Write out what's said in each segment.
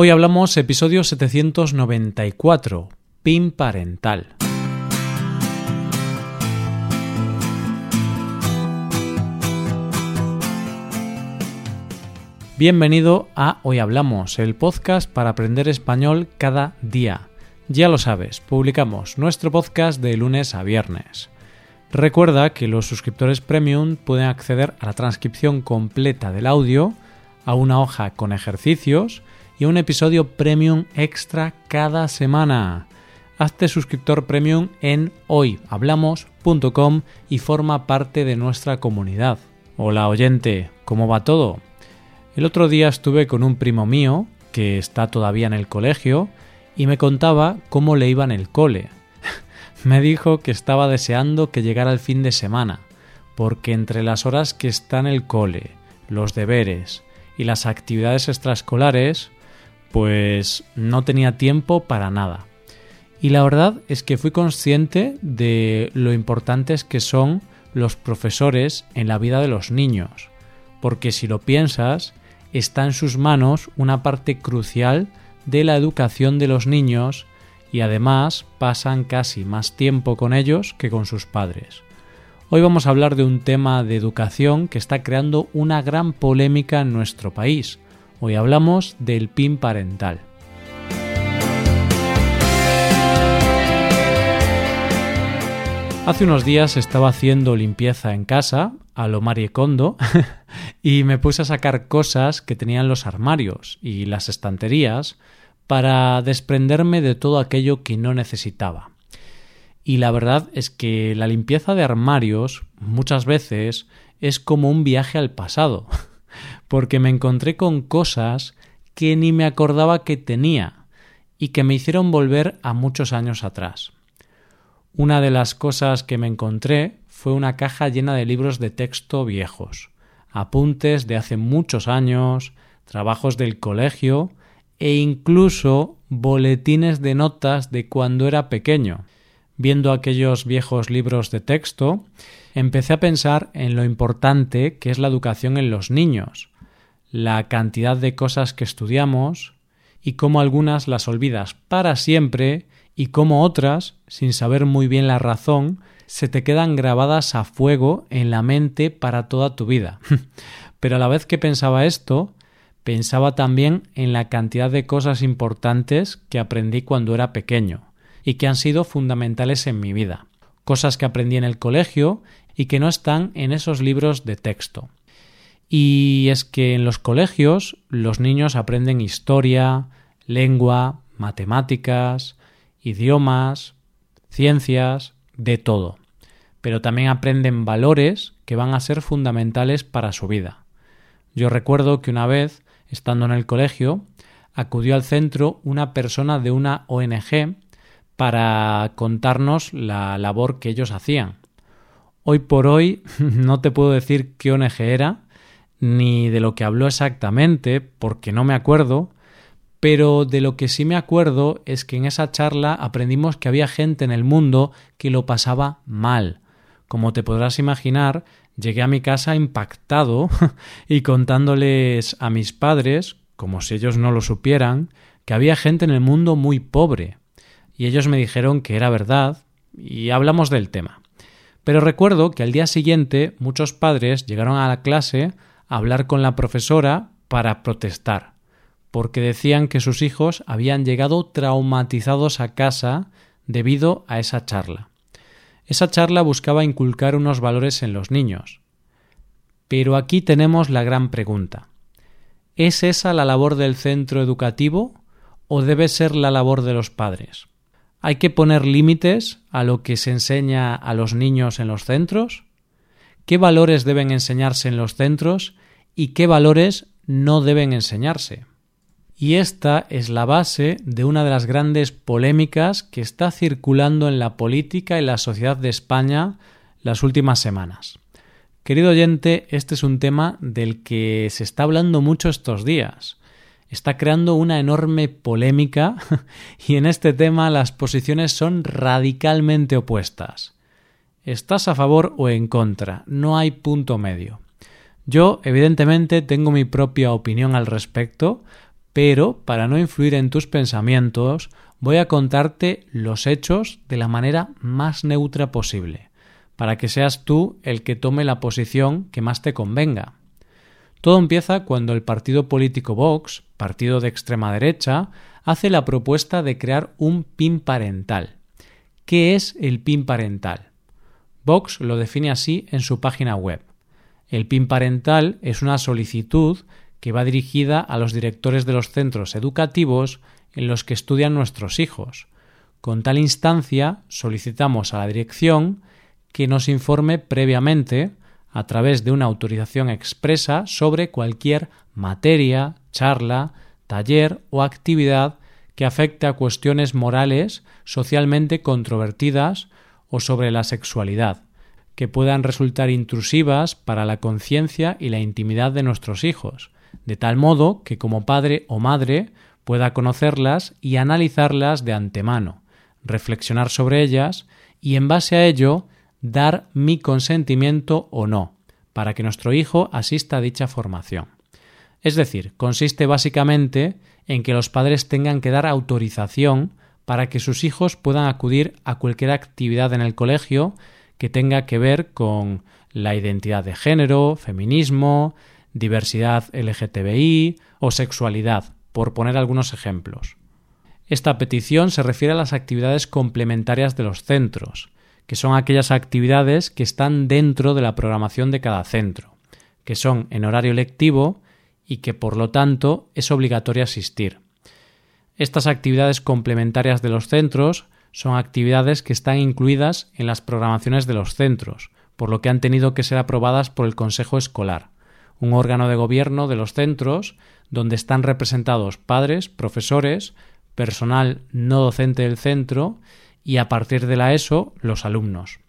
Hoy hablamos episodio 794, PIN parental. Bienvenido a Hoy Hablamos, el podcast para aprender español cada día. Ya lo sabes, publicamos nuestro podcast de lunes a viernes. Recuerda que los suscriptores premium pueden acceder a la transcripción completa del audio, a una hoja con ejercicios y un episodio premium extra cada semana. Hazte suscriptor premium en hoyhablamos.com y forma parte de nuestra comunidad. Hola oyente, ¿cómo va todo? El otro día estuve con un primo mío, que está todavía en el colegio, y me contaba cómo le iba en el cole. me dijo que estaba deseando que llegara el fin de semana, porque entre las horas que está en el cole, los deberes y las actividades extraescolares, pues no tenía tiempo para nada. Y la verdad es que fui consciente de lo importantes que son los profesores en la vida de los niños, porque si lo piensas, está en sus manos una parte crucial de la educación de los niños y además pasan casi más tiempo con ellos que con sus padres. Hoy vamos a hablar de un tema de educación que está creando una gran polémica en nuestro país. Hoy hablamos del PIN parental. Hace unos días estaba haciendo limpieza en casa, a lo Marie Kondo, y me puse a sacar cosas que tenían los armarios y las estanterías para desprenderme de todo aquello que no necesitaba. Y la verdad es que la limpieza de armarios muchas veces es como un viaje al pasado, porque me encontré con cosas que ni me acordaba que tenía y que me hicieron volver a muchos años atrás. Una de las cosas que me encontré fue una caja llena de libros de texto viejos, apuntes de hace muchos años, trabajos del colegio e incluso boletines de notas de cuando era pequeño. Viendo aquellos viejos libros de texto, empecé a pensar en lo importante que es la educación en los niños, la cantidad de cosas que estudiamos y cómo algunas las olvidas para siempre y como otras, sin saber muy bien la razón, se te quedan grabadas a fuego en la mente para toda tu vida. Pero a la vez que pensaba esto, pensaba también en la cantidad de cosas importantes que aprendí cuando era pequeño y que han sido fundamentales en mi vida. Cosas que aprendí en el colegio y que no están en esos libros de texto. Y es que en los colegios los niños aprenden historia, lengua, matemáticas, idiomas, ciencias, de todo. Pero también aprenden valores que van a ser fundamentales para su vida. Yo recuerdo que una vez, estando en el colegio, acudió al centro una persona de una ONG para contarnos la labor que ellos hacían. Hoy por hoy no te puedo decir qué ONG era, ni de lo que habló exactamente, porque no me acuerdo, pero de lo que sí me acuerdo es que en esa charla aprendimos que había gente en el mundo que lo pasaba mal. Como te podrás imaginar, llegué a mi casa impactado y contándoles a mis padres, como si ellos no lo supieran, que había gente en el mundo muy pobre. Y ellos me dijeron que era verdad y hablamos del tema. Pero recuerdo que al día siguiente muchos padres llegaron a la clase hablar con la profesora para protestar porque decían que sus hijos habían llegado traumatizados a casa debido a esa charla. Esa charla buscaba inculcar unos valores en los niños. Pero aquí tenemos la gran pregunta. ¿Es esa la labor del centro educativo o debe ser la labor de los padres? ¿Hay que poner límites a lo que se enseña a los niños en los centros? ¿Qué valores deben enseñarse en los centros y qué valores no deben enseñarse? Y esta es la base de una de las grandes polémicas que está circulando en la política y la sociedad de España las últimas semanas. Querido oyente, este es un tema del que se está hablando mucho estos días. Está creando una enorme polémica y en este tema las posiciones son radicalmente opuestas. ¿Estás a favor o en contra? No hay punto medio. Yo, evidentemente, tengo mi propia opinión al respecto, pero para no influir en tus pensamientos, voy a contarte los hechos de la manera más neutra posible, para que seas tú el que tome la posición que más te convenga. Todo empieza cuando el partido político Vox, partido de extrema derecha, hace la propuesta de crear un PIN parental. ¿Qué es el PIN parental? Vox lo define así en su página web. El PIN parental es una solicitud que va dirigida a los directores de los centros educativos en los que estudian nuestros hijos. Con tal instancia solicitamos a la dirección que nos informe previamente, a través de una autorización expresa, sobre cualquier materia, charla, taller o actividad que afecte a cuestiones morales socialmente controvertidas o sobre la sexualidad, que puedan resultar intrusivas para la conciencia y la intimidad de nuestros hijos, de tal modo que como padre o madre pueda conocerlas y analizarlas de antemano, reflexionar sobre ellas y en base a ello dar mi consentimiento o no, para que nuestro hijo asista a dicha formación. Es decir, consiste básicamente en que los padres tengan que dar autorización para que sus hijos puedan acudir a cualquier actividad en el colegio que tenga que ver con la identidad de género, feminismo, diversidad LGTBI o sexualidad, por poner algunos ejemplos. Esta petición se refiere a las actividades complementarias de los centros, que son aquellas actividades que están dentro de la programación de cada centro, que son en horario lectivo y que por lo tanto es obligatorio asistir. Estas actividades complementarias de los centros son actividades que están incluidas en las programaciones de los centros, por lo que han tenido que ser aprobadas por el Consejo Escolar un órgano de gobierno de los centros donde están representados padres, profesores, personal no docente del centro y a partir de la ESO los alumnos.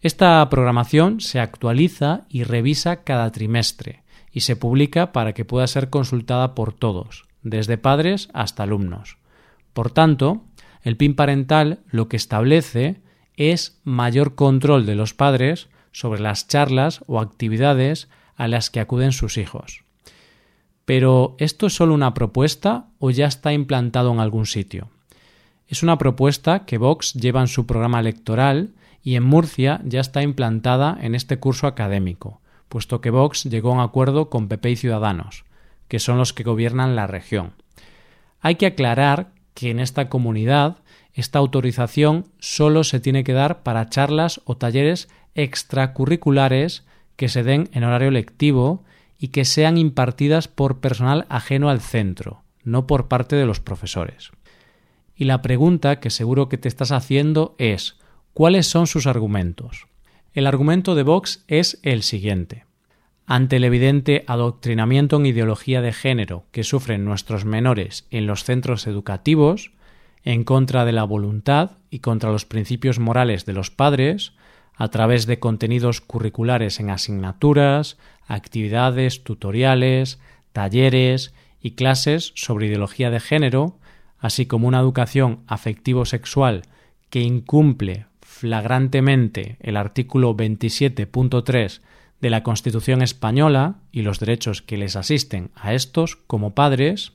Esta programación se actualiza y revisa cada trimestre y se publica para que pueda ser consultada por todos, desde padres hasta alumnos. Por tanto, el PIN parental lo que establece es mayor control de los padres sobre las charlas o actividades a las que acuden sus hijos. Pero ¿esto es solo una propuesta o ya está implantado en algún sitio? Es una propuesta que Vox lleva en su programa electoral y en Murcia ya está implantada en este curso académico, puesto que Vox llegó a un acuerdo con PP y Ciudadanos, que son los que gobiernan la región. Hay que aclarar que en esta comunidad esta autorización solo se tiene que dar para charlas o talleres extracurriculares que se den en horario lectivo y que sean impartidas por personal ajeno al centro, no por parte de los profesores. Y la pregunta que seguro que te estás haciendo es ¿cuáles son sus argumentos? El argumento de Vox es el siguiente. Ante el evidente adoctrinamiento en ideología de género que sufren nuestros menores en los centros educativos, en contra de la voluntad y contra los principios morales de los padres, a través de contenidos curriculares en asignaturas, actividades, tutoriales, talleres y clases sobre ideología de género, así como una educación afectivo-sexual que incumple flagrantemente el artículo 27.3 de la Constitución española y los derechos que les asisten a estos como padres,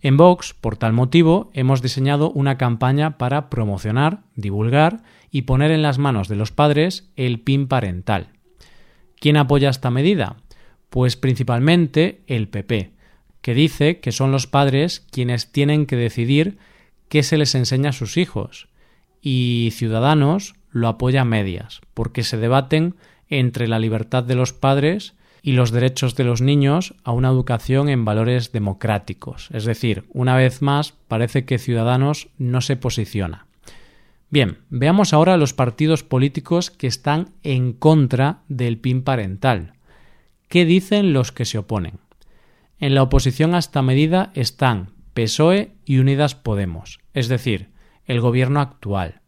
en Vox, por tal motivo, hemos diseñado una campaña para promocionar, divulgar y poner en las manos de los padres el PIN parental. ¿Quién apoya esta medida? Pues principalmente el PP, que dice que son los padres quienes tienen que decidir qué se les enseña a sus hijos, y Ciudadanos lo apoya a medias, porque se debaten entre la libertad de los padres y los derechos de los niños a una educación en valores democráticos. Es decir, una vez más, parece que Ciudadanos no se posiciona. Bien, veamos ahora los partidos políticos que están en contra del PIN parental. ¿Qué dicen los que se oponen? En la oposición a esta medida están PSOE y Unidas Podemos, es decir, el gobierno actual.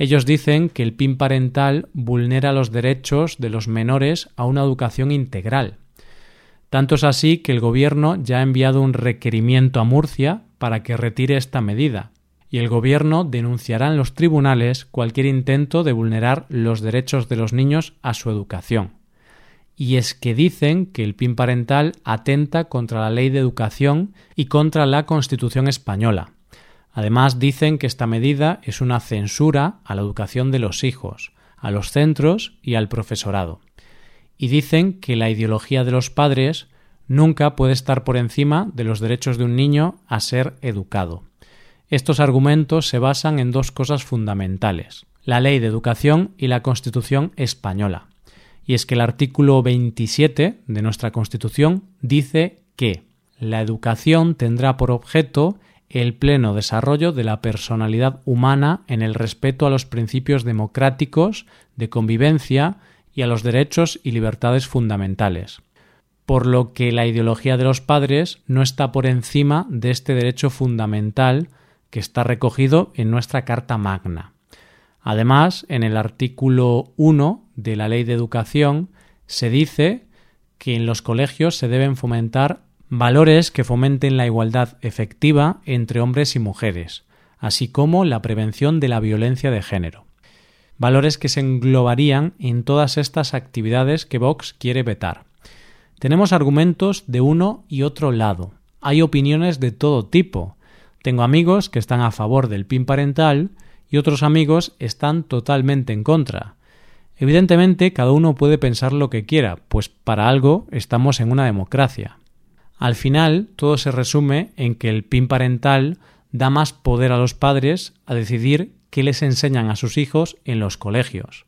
Ellos dicen que el PIN parental vulnera los derechos de los menores a una educación integral. Tanto es así que el Gobierno ya ha enviado un requerimiento a Murcia para que retire esta medida, y el Gobierno denunciará en los tribunales cualquier intento de vulnerar los derechos de los niños a su educación. y es que dicen que el PIN parental atenta contra la ley de educación y contra la Constitución española. Además dicen que esta medida es una censura a la educación de los hijos, a los centros y al profesorado. Y dicen que la ideología de los padres nunca puede estar por encima de los derechos de un niño a ser educado. Estos argumentos se basan en dos cosas fundamentales, la ley de educación y la Constitución española y es que el artículo 27 de nuestra Constitución dice que la educación tendrá por objeto el pleno desarrollo de la personalidad humana en el respeto a los principios democráticos de convivencia y a los derechos y libertades fundamentales, por lo que la ideología de los padres no está por encima de este derecho fundamental que está recogido en nuestra Carta Magna. Además, en el artículo 1 de la Ley de Educación se dice que en los colegios se deben fomentar valores que fomenten la igualdad efectiva entre hombres y mujeres, así como la prevención de la violencia de género. Valores que se englobarían en todas estas actividades que Vox quiere vetar. Tenemos argumentos de uno y otro lado. Hay opiniones de todo tipo. Tengo amigos que están a favor del PIN parental y otros amigos están totalmente en contra. Evidentemente, cada uno puede pensar lo que quiera, pues para algo estamos en una democracia. Al final, todo se resume en que el PIN parental da más poder a los padres a decidir qué les enseñan a sus hijos en los colegios.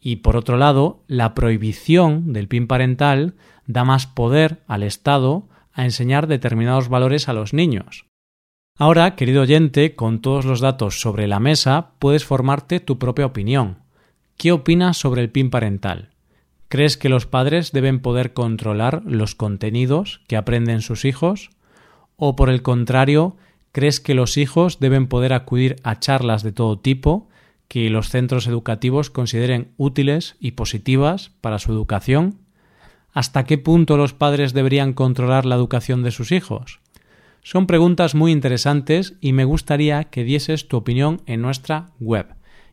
Y por otro lado, la prohibición del PIN parental da más poder al Estado a enseñar determinados valores a los niños. Ahora, querido oyente, con todos los datos sobre la mesa, puedes formarte tu propia opinión. ¿Qué opinas sobre el PIN parental? ¿Crees que los padres deben poder controlar los contenidos que aprenden sus hijos? ¿O por el contrario, crees que los hijos deben poder acudir a charlas de todo tipo que los centros educativos consideren útiles y positivas para su educación? ¿Hasta qué punto los padres deberían controlar la educación de sus hijos? Son preguntas muy interesantes y me gustaría que dieses tu opinión en nuestra web.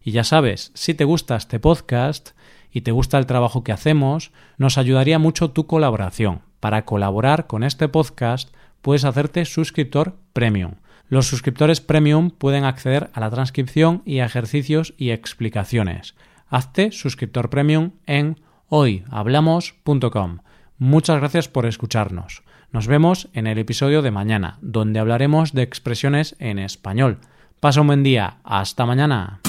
Y ya sabes, si te gusta este podcast y te gusta el trabajo que hacemos, nos ayudaría mucho tu colaboración. Para colaborar con este podcast puedes hacerte suscriptor premium. Los suscriptores premium pueden acceder a la transcripción y ejercicios y explicaciones. Hazte suscriptor premium en hoyhablamos.com. Muchas gracias por escucharnos. Nos vemos en el episodio de mañana, donde hablaremos de expresiones en español. Pasa un buen día. Hasta mañana.